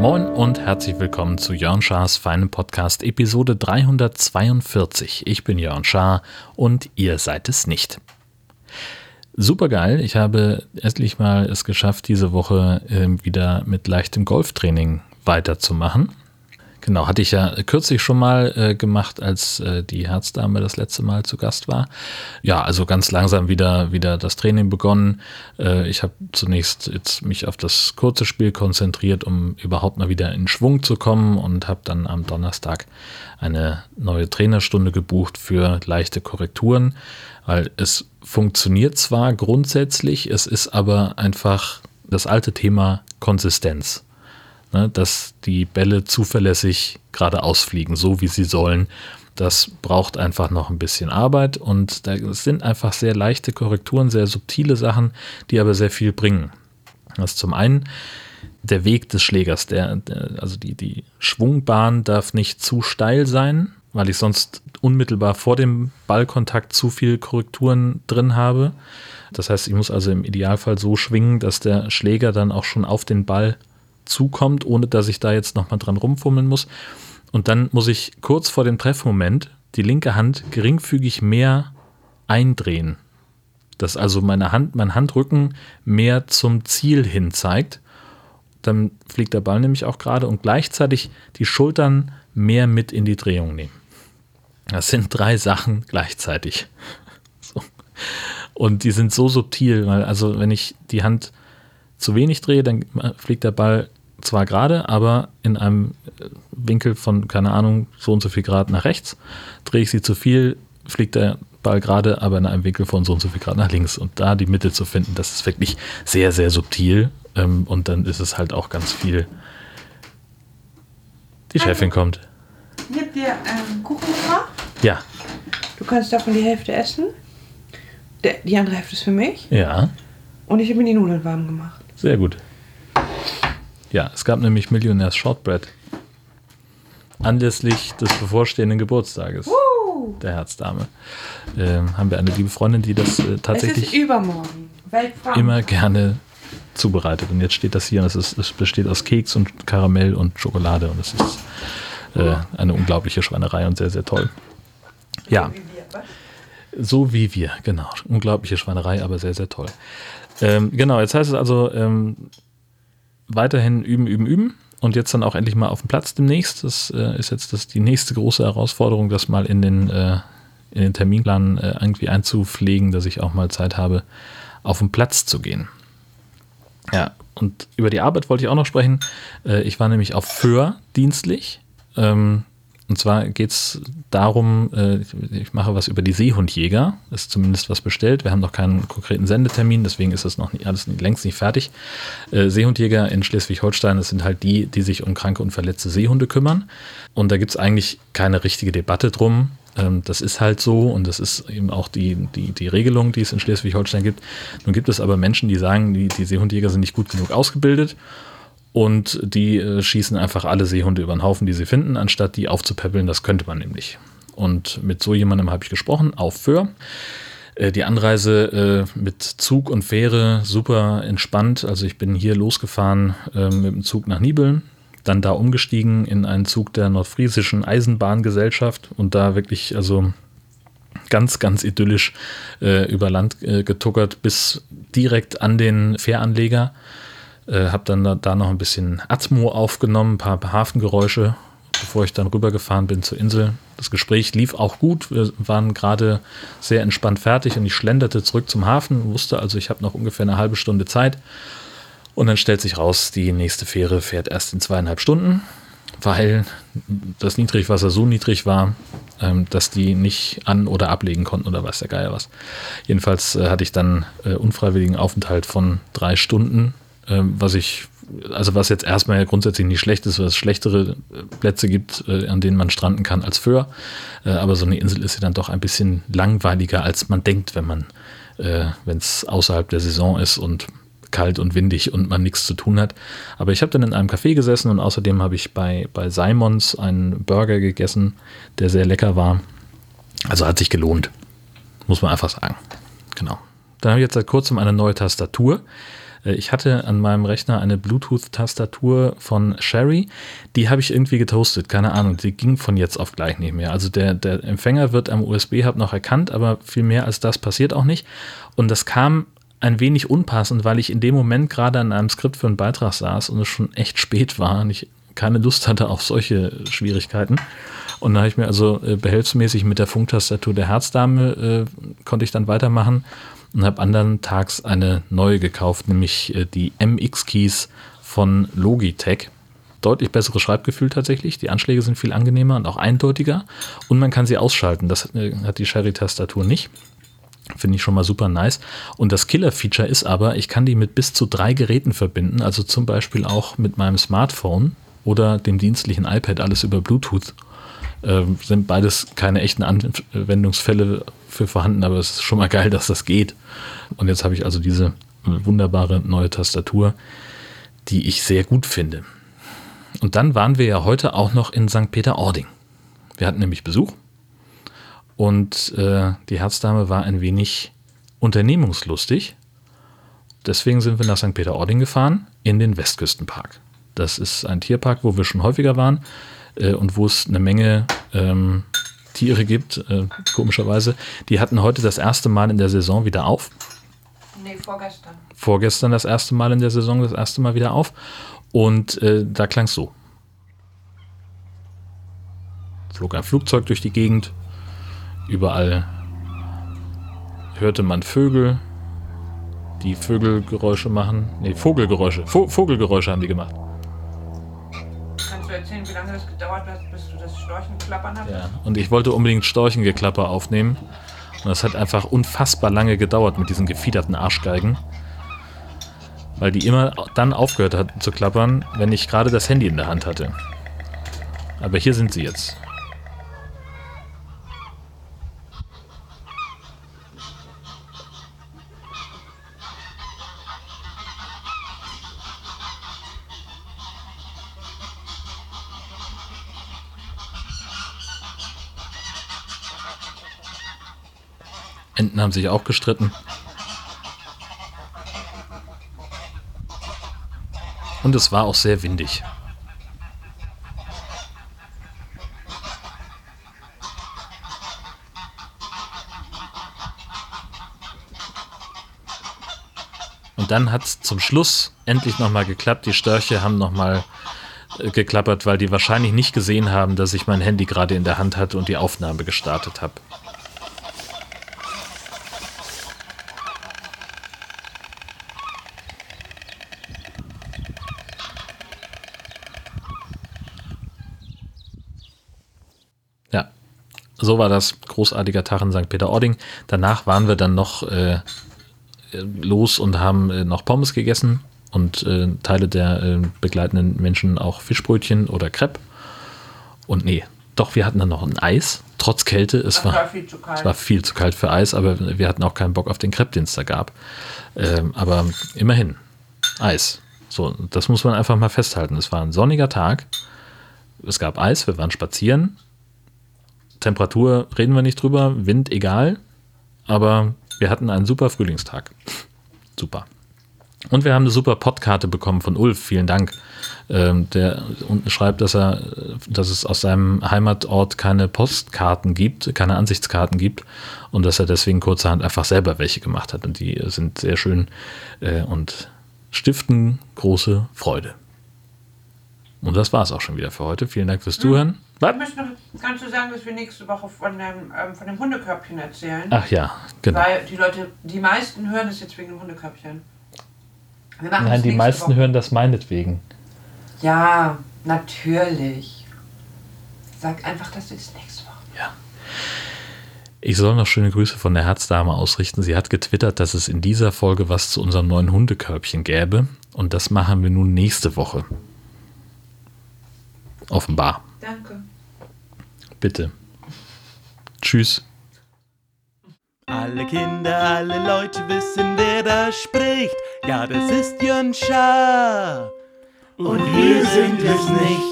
Moin und herzlich willkommen zu Jörn Schars feinem Podcast Episode 342. Ich bin Jörn Schaar und ihr seid es nicht. Super geil. Ich habe endlich mal es geschafft, diese Woche äh, wieder mit leichtem Golftraining weiterzumachen. Genau, hatte ich ja kürzlich schon mal äh, gemacht, als äh, die Herzdame das letzte Mal zu Gast war. Ja, also ganz langsam wieder, wieder das Training begonnen. Äh, ich habe zunächst jetzt mich auf das kurze Spiel konzentriert, um überhaupt mal wieder in Schwung zu kommen und habe dann am Donnerstag eine neue Trainerstunde gebucht für leichte Korrekturen, weil es funktioniert zwar grundsätzlich, es ist aber einfach das alte Thema Konsistenz. Ne, dass die Bälle zuverlässig geradeaus fliegen, so wie sie sollen. Das braucht einfach noch ein bisschen Arbeit und da sind einfach sehr leichte Korrekturen, sehr subtile Sachen, die aber sehr viel bringen. Das ist zum einen der Weg des Schlägers, der, der also die, die Schwungbahn darf nicht zu steil sein, weil ich sonst unmittelbar vor dem Ballkontakt zu viel Korrekturen drin habe. Das heißt, ich muss also im Idealfall so schwingen, dass der Schläger dann auch schon auf den Ball zukommt, ohne dass ich da jetzt nochmal dran rumfummeln muss. Und dann muss ich kurz vor dem Treffmoment die linke Hand geringfügig mehr eindrehen. Dass also meine Hand, mein Handrücken mehr zum Ziel hin zeigt. Dann fliegt der Ball nämlich auch gerade und gleichzeitig die Schultern mehr mit in die Drehung nehmen. Das sind drei Sachen gleichzeitig. So. Und die sind so subtil, weil also wenn ich die Hand zu wenig drehe, dann fliegt der Ball zwar gerade, aber in einem Winkel von, keine Ahnung, so und so viel Grad nach rechts. Drehe ich sie zu viel, fliegt der Ball gerade, aber in einem Winkel von so und so viel Grad nach links. Und da die Mitte zu finden, das ist wirklich sehr, sehr subtil. Ähm, und dann ist es halt auch ganz viel. Die Chefin kommt. Ich hab dir ähm, Kuchen gemacht. Ja. Du kannst davon die Hälfte essen. Der, die andere Hälfte ist für mich. Ja, Und ich habe mir die Nudeln warm gemacht. sehr gut. Ja, es gab nämlich Millionärs Shortbread. Anlässlich des bevorstehenden Geburtstages der Herzdame. Ähm, haben wir eine liebe Freundin, die das äh, tatsächlich übermorgen. Weltfrauen. immer gerne zubereitet. Und jetzt steht das hier und es, ist, es besteht aus Keks und Karamell und Schokolade und es ist äh, eine unglaubliche Schweinerei und sehr, sehr toll. Ja, so wie wir, genau. Unglaubliche Schweinerei, aber sehr, sehr toll. Ähm, genau, jetzt heißt es also ähm, weiterhin üben, üben, üben und jetzt dann auch endlich mal auf dem Platz demnächst. Das äh, ist jetzt das, die nächste große Herausforderung, das mal in den, äh, in den Terminplan äh, irgendwie einzupflegen, dass ich auch mal Zeit habe, auf den Platz zu gehen. Ja, und über die Arbeit wollte ich auch noch sprechen. Äh, ich war nämlich auf Föhr dienstlich. Ähm, und zwar geht es darum, äh, ich- mache was über die Seehundjäger. Ist zumindest was bestellt. Wir haben noch keinen konkreten Sendetermin, deswegen ist das noch nicht, alles längst nicht fertig. Äh, Seehundjäger in Schleswig-Holstein, das sind halt die, die sich um kranke und verletzte Seehunde kümmern. Und da gibt es eigentlich keine richtige Debatte drum. Ähm, das ist halt so und das ist eben auch die, die, die Regelung, die es in Schleswig-Holstein gibt. Nun gibt es aber Menschen, die sagen, die, die Seehundjäger sind nicht gut genug ausgebildet und die äh, schießen einfach alle Seehunde über den Haufen, die sie finden, anstatt die aufzupäppeln. Das könnte man nämlich. Und mit so jemandem habe ich gesprochen, auf Föhr. Äh, Die Anreise äh, mit Zug und Fähre super entspannt. Also ich bin hier losgefahren äh, mit dem Zug nach Nibeln, dann da umgestiegen in einen Zug der Nordfriesischen Eisenbahngesellschaft und da wirklich also ganz, ganz idyllisch äh, über Land getuckert bis direkt an den Fähranleger. Äh, habe dann da, da noch ein bisschen Atmo aufgenommen, ein paar Hafengeräusche, bevor ich dann rübergefahren bin zur Insel. Das Gespräch lief auch gut. Wir waren gerade sehr entspannt fertig und ich schlenderte zurück zum Hafen, wusste also, ich habe noch ungefähr eine halbe Stunde Zeit. Und dann stellt sich raus, die nächste Fähre fährt erst in zweieinhalb Stunden, weil das Niedrigwasser so niedrig war, ähm, dass die nicht an- oder ablegen konnten oder weiß der Geier was. Jedenfalls äh, hatte ich dann äh, unfreiwilligen Aufenthalt von drei Stunden, was ich, also was jetzt erstmal grundsätzlich nicht schlecht ist, weil es schlechtere äh, Plätze gibt, äh, an denen man stranden kann als Föhr. Äh, aber so eine Insel ist ja dann doch ein bisschen langweiliger, als man denkt, wenn man, wenn es außerhalb der Saison ist und kalt und windig und man nichts zu tun hat. Aber ich habe dann in einem Café gesessen und außerdem habe ich bei, bei Simons einen Burger gegessen, der sehr lecker war. Also hat sich gelohnt. Muss man einfach sagen. Genau. Dann habe ich jetzt seit kurzem eine neue Tastatur. Äh, ich hatte an meinem Rechner eine Bluetooth-Tastatur von Sherry. Die habe ich irgendwie getoastet, keine Ahnung. Die ging von jetzt auf gleich nicht mehr. Also der, der Empfänger wird am USB-Hub noch erkannt, aber viel mehr als das passiert auch nicht. Und das kam ein wenig unpassend, weil ich in dem Moment gerade an einem Skript für einen Beitrag saß und es schon echt spät war und ich keine Lust hatte auf solche Schwierigkeiten. Und dann habe ich mir also äh, behelfsmäßig mit der Funktastatur der Herzdame äh, konnte ich dann weitermachen und habe anderen Tags eine neue gekauft, nämlich äh, die MX-Keys von Logitech. Deutlich besseres Schreibgefühl tatsächlich. Die Anschläge sind viel angenehmer und auch eindeutiger. Und man kann sie ausschalten. Das äh, hat die Sherry-Tastatur nicht. Finde ich schon mal super nice. Und das Killer-Feature ist aber, ich kann die mit bis zu drei Geräten verbinden. Also zum Beispiel auch mit meinem Smartphone oder dem dienstlichen iPad, alles über Bluetooth. Äh, sind beides keine echten Anwendungsfälle für vorhanden, aber es ist schon mal geil, dass das geht. Und jetzt habe ich also diese wunderbare neue Tastatur, die ich sehr gut finde. Und dann waren wir ja heute auch noch in St. Peter-Ording. Wir hatten nämlich Besuch und äh, die Herzdame war ein wenig unternehmungslustig. Deswegen sind wir nach St. Peter-Ording gefahren in den Westküstenpark. Das ist ein Tierpark, wo wir schon häufiger waren äh, und wo es eine Menge ähm, Tiere gibt, äh, komischerweise. Die hatten heute das erste Mal in der Saison wieder auf. Nee, vorgestern. Vorgestern das erste Mal in der Saison, das erste Mal wieder auf. Und äh, da klang es so. Flog ein Flugzeug durch die Gegend. Überall hörte man Vögel, die Vögelgeräusche machen. Nee, Vogelgeräusche. Vo Vogelgeräusche haben die gemacht. Erzählen, wie lange das gedauert hat, bis du das Storchenklappern hattest? Ja, und ich wollte unbedingt Storchengeklapper aufnehmen. Und das hat einfach unfassbar lange gedauert mit diesen gefiederten Arschgeigen. Weil die immer dann aufgehört hatten zu klappern, wenn ich gerade das Handy in der Hand hatte. Aber hier sind sie jetzt. Enten haben sich auch gestritten. Und es war auch sehr windig. Und dann hat es zum Schluss endlich nochmal geklappt. Die Störche haben nochmal äh, geklappert, weil die wahrscheinlich nicht gesehen haben, dass ich mein Handy gerade in der Hand hatte und die Aufnahme gestartet habe. Ja, so war das. Großartiger Tag in St. Peter-Ording. Danach waren wir dann noch äh, los und haben äh, noch Pommes gegessen und äh, Teile der äh, begleitenden Menschen auch Fischbrötchen oder Crepe. Und nee, doch, wir hatten dann noch ein Eis, trotz Kälte. Es war, war viel zu kalt. es war viel zu kalt für Eis, aber wir hatten auch keinen Bock auf den Crepe, den es da gab. Ähm, aber immerhin, Eis. So, das muss man einfach mal festhalten. Es war ein sonniger Tag. Es gab Eis, wir waren spazieren. Temperatur reden wir nicht drüber, Wind egal. Aber wir hatten einen super Frühlingstag. Super. Und wir haben eine super Podkarte bekommen von Ulf. Vielen Dank. Ähm, der unten schreibt, dass er, dass es aus seinem Heimatort keine Postkarten gibt, keine Ansichtskarten gibt und dass er deswegen kurzerhand einfach selber welche gemacht hat. Und die sind sehr schön äh, und stiften große Freude. Und das war es auch schon wieder für heute. Vielen Dank fürs Zuhören. Was? Ich möchte noch, kannst du sagen, dass wir nächste Woche von dem, ähm, von dem Hundekörbchen erzählen? Ach ja, genau. Weil die Leute, die meisten hören das jetzt wegen dem Hundekörbchen. Wir machen Nein, die meisten Woche. hören das meinetwegen. Ja, natürlich. Sag einfach, dass du das nächste Woche. Ja. Ich soll noch schöne Grüße von der Herzdame ausrichten. Sie hat getwittert, dass es in dieser Folge was zu unserem neuen Hundekörbchen gäbe. Und das machen wir nun nächste Woche. Offenbar. Danke. Bitte. Tschüss. Alle Kinder, alle Leute wissen, wer da spricht. Ja, das ist Jön Schaar. Und wir sind es nicht.